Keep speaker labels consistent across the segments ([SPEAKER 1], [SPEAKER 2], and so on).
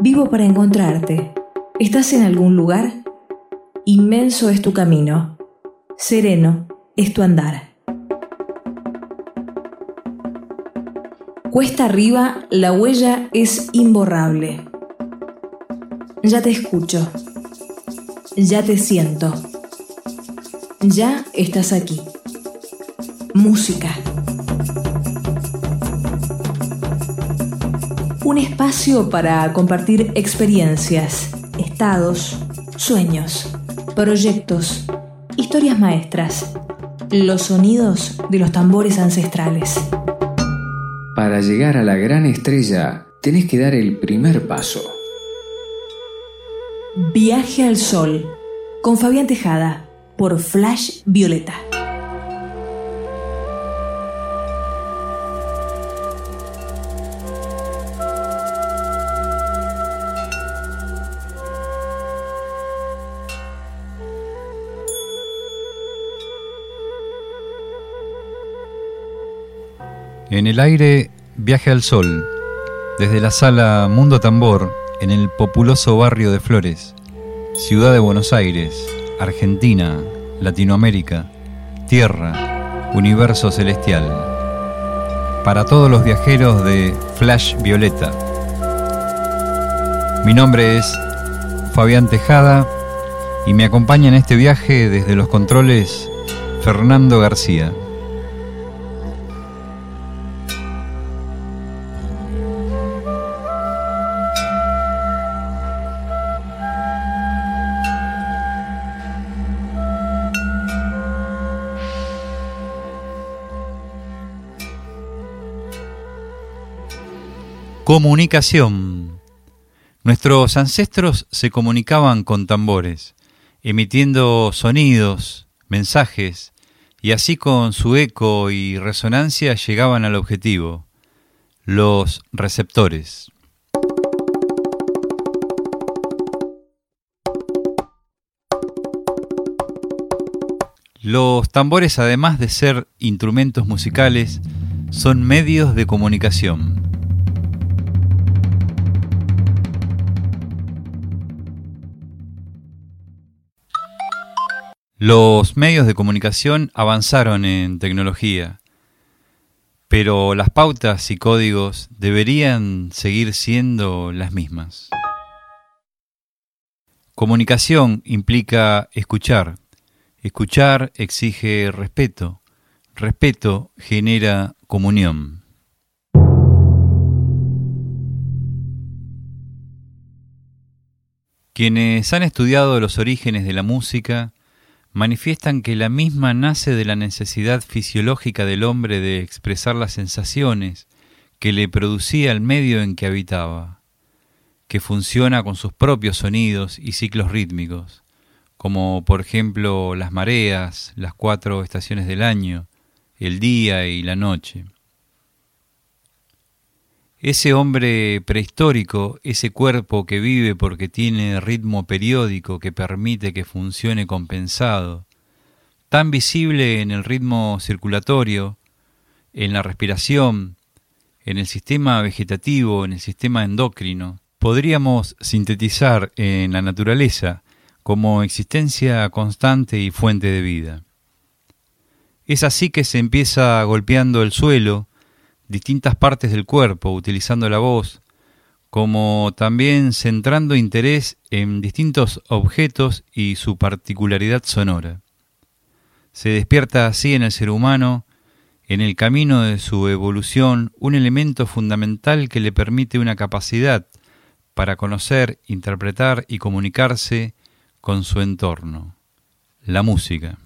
[SPEAKER 1] Vivo para encontrarte. ¿Estás en algún lugar? Inmenso es tu camino. Sereno es tu andar. Cuesta arriba, la huella es imborrable. Ya te escucho. Ya te siento. Ya estás aquí. Música. Un espacio para compartir experiencias, estados, sueños, proyectos, historias maestras, los sonidos de los tambores ancestrales.
[SPEAKER 2] Para llegar a la gran estrella, tenés que dar el primer paso.
[SPEAKER 1] Viaje al Sol, con Fabián Tejada, por Flash Violeta.
[SPEAKER 3] En el aire, viaje al sol, desde la sala Mundo Tambor, en el populoso barrio de Flores, ciudad de Buenos Aires, Argentina, Latinoamérica, Tierra, Universo Celestial. Para todos los viajeros de Flash Violeta. Mi nombre es Fabián Tejada y me acompaña en este viaje desde los controles Fernando García. Comunicación. Nuestros ancestros se comunicaban con tambores, emitiendo sonidos, mensajes, y así con su eco y resonancia llegaban al objetivo, los receptores. Los tambores, además de ser instrumentos musicales, son medios de comunicación. Los medios de comunicación avanzaron en tecnología, pero las pautas y códigos deberían seguir siendo las mismas. Comunicación implica escuchar. Escuchar exige respeto. Respeto genera comunión. Quienes han estudiado los orígenes de la música manifiestan que la misma nace de la necesidad fisiológica del hombre de expresar las sensaciones que le producía el medio en que habitaba, que funciona con sus propios sonidos y ciclos rítmicos, como por ejemplo las mareas, las cuatro estaciones del año, el día y la noche. Ese hombre prehistórico, ese cuerpo que vive porque tiene ritmo periódico que permite que funcione compensado, tan visible en el ritmo circulatorio, en la respiración, en el sistema vegetativo, en el sistema endocrino, podríamos sintetizar en la naturaleza como existencia constante y fuente de vida. Es así que se empieza golpeando el suelo, distintas partes del cuerpo, utilizando la voz, como también centrando interés en distintos objetos y su particularidad sonora. Se despierta así en el ser humano, en el camino de su evolución, un elemento fundamental que le permite una capacidad para conocer, interpretar y comunicarse con su entorno, la música.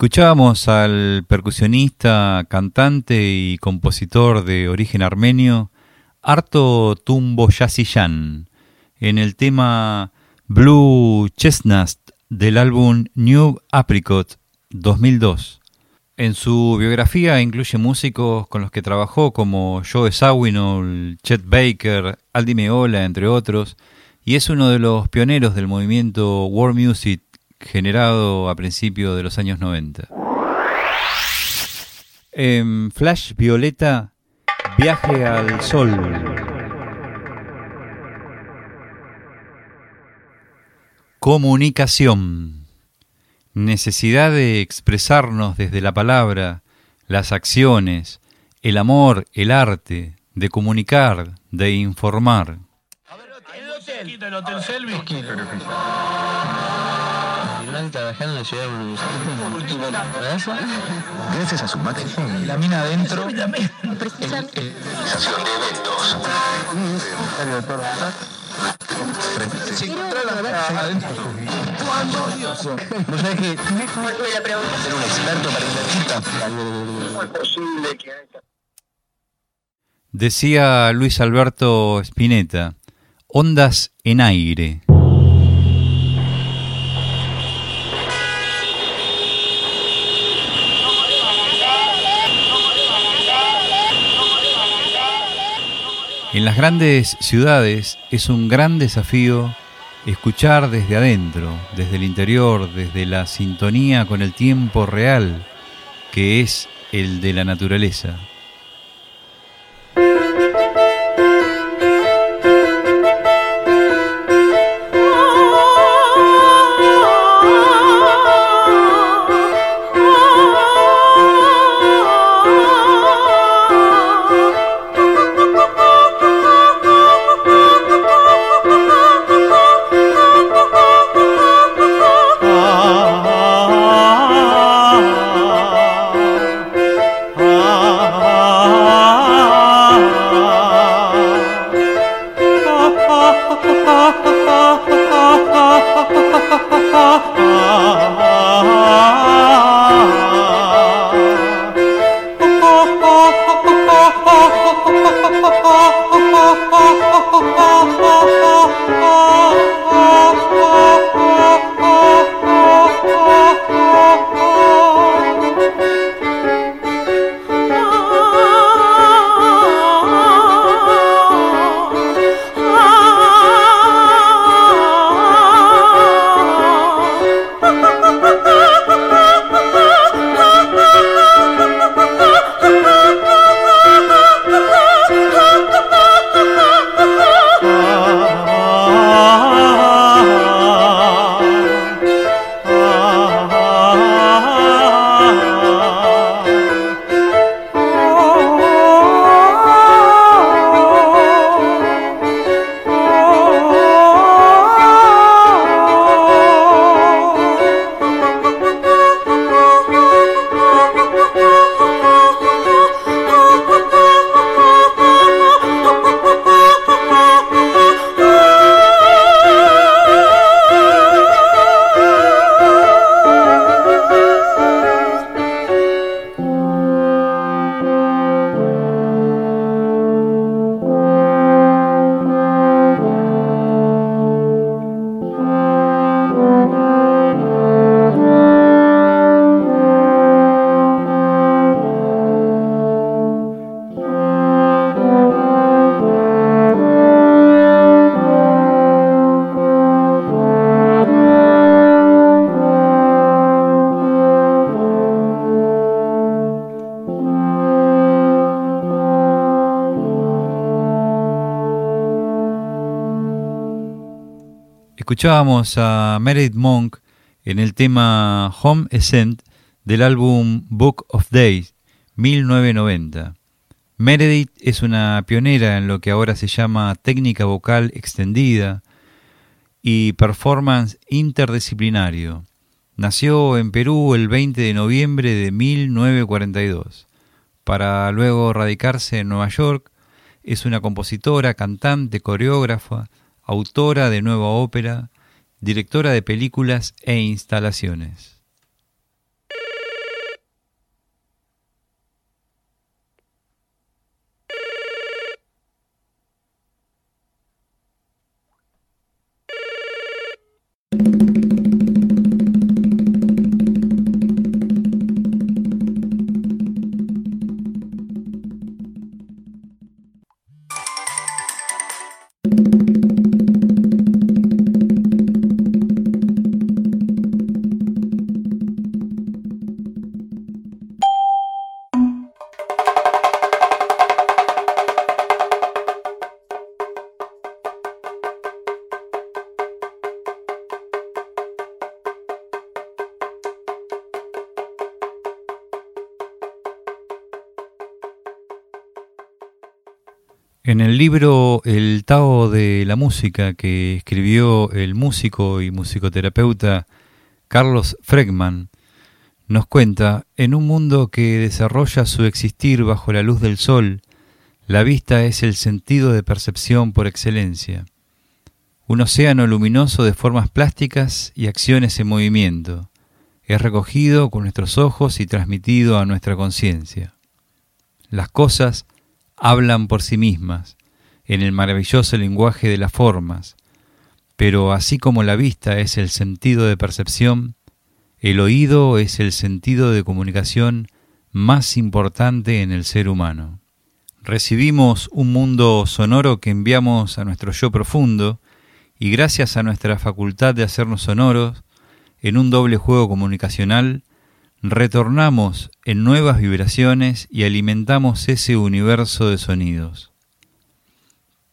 [SPEAKER 3] Escuchábamos al percusionista, cantante y compositor de origen armenio Arto Tumboyasiyan en el tema Blue Chestnut del álbum New Apricot 2002. En su biografía incluye músicos con los que trabajó como Joe Sawinul, Chet Baker, Aldi Meola, entre otros, y es uno de los pioneros del movimiento world music generado a principios de los años 90. En Flash Violeta, Viaje al Sol. Comunicación. Necesidad de expresarnos desde la palabra, las acciones, el amor, el arte, de comunicar, de informar. A ver, el hotel, el hotel
[SPEAKER 4] trabajando en la ciudad de Buenos Aires. Gracias a su máquina. La mina adentro. De eventos. Sí, adentro. ¿Vos sabés que ser un experto para es posible que
[SPEAKER 3] Decía Luis Alberto Spinetta, ondas en aire. En las grandes ciudades es un gran desafío escuchar desde adentro, desde el interior, desde la sintonía con el tiempo real, que es el de la naturaleza. Escuchábamos a Meredith Monk en el tema Home Ascent del álbum Book of Days 1990. Meredith es una pionera en lo que ahora se llama técnica vocal extendida y performance interdisciplinario. Nació en Perú el 20 de noviembre de 1942. Para luego radicarse en Nueva York, es una compositora, cantante, coreógrafa, autora de nueva ópera, directora de películas e instalaciones. En el libro El Tao de la Música que escribió el músico y musicoterapeuta Carlos Fregman, nos cuenta, en un mundo que desarrolla su existir bajo la luz del sol, la vista es el sentido de percepción por excelencia, un océano luminoso de formas plásticas y acciones en movimiento, es recogido con nuestros ojos y transmitido a nuestra conciencia. Las cosas hablan por sí mismas, en el maravilloso lenguaje de las formas, pero así como la vista es el sentido de percepción, el oído es el sentido de comunicación más importante en el ser humano. Recibimos un mundo sonoro que enviamos a nuestro yo profundo y gracias a nuestra facultad de hacernos sonoros, en un doble juego comunicacional, retornamos en nuevas vibraciones y alimentamos ese universo de sonidos.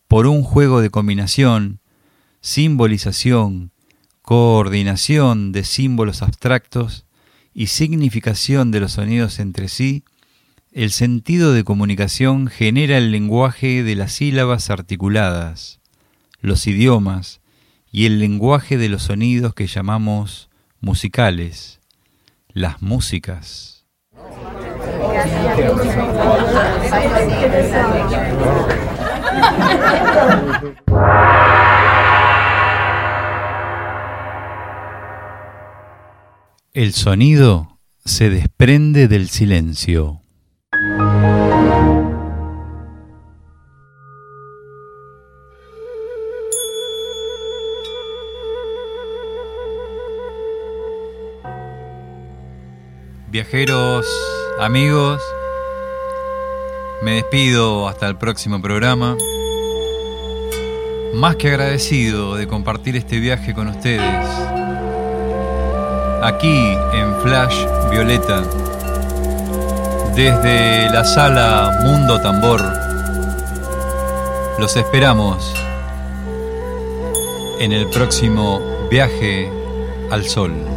[SPEAKER 3] Por un juego de combinación, simbolización, coordinación de símbolos abstractos y significación de los sonidos entre sí, el sentido de comunicación genera el lenguaje de las sílabas articuladas, los idiomas y el lenguaje de los sonidos que llamamos musicales, las músicas. El sonido se desprende del silencio. Viajeros, amigos, me despido hasta el próximo programa. Más que agradecido de compartir este viaje con ustedes. Aquí en Flash Violeta, desde la sala Mundo Tambor, los esperamos en el próximo viaje al sol.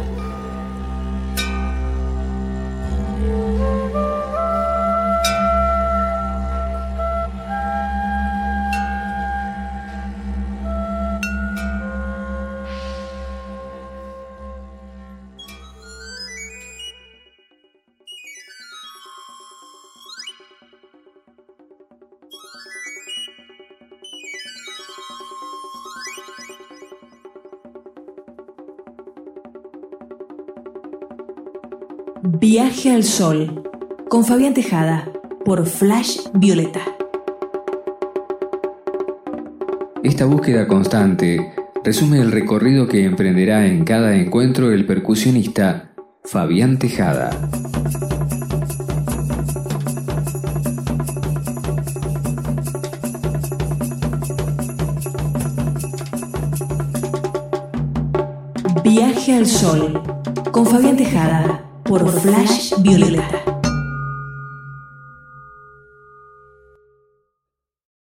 [SPEAKER 1] Viaje al Sol con Fabián Tejada por Flash Violeta.
[SPEAKER 2] Esta búsqueda constante resume el recorrido que emprenderá en cada encuentro el percusionista Fabián Tejada.
[SPEAKER 1] Viaje al Sol con Fabián Tejada por Flash Violeta.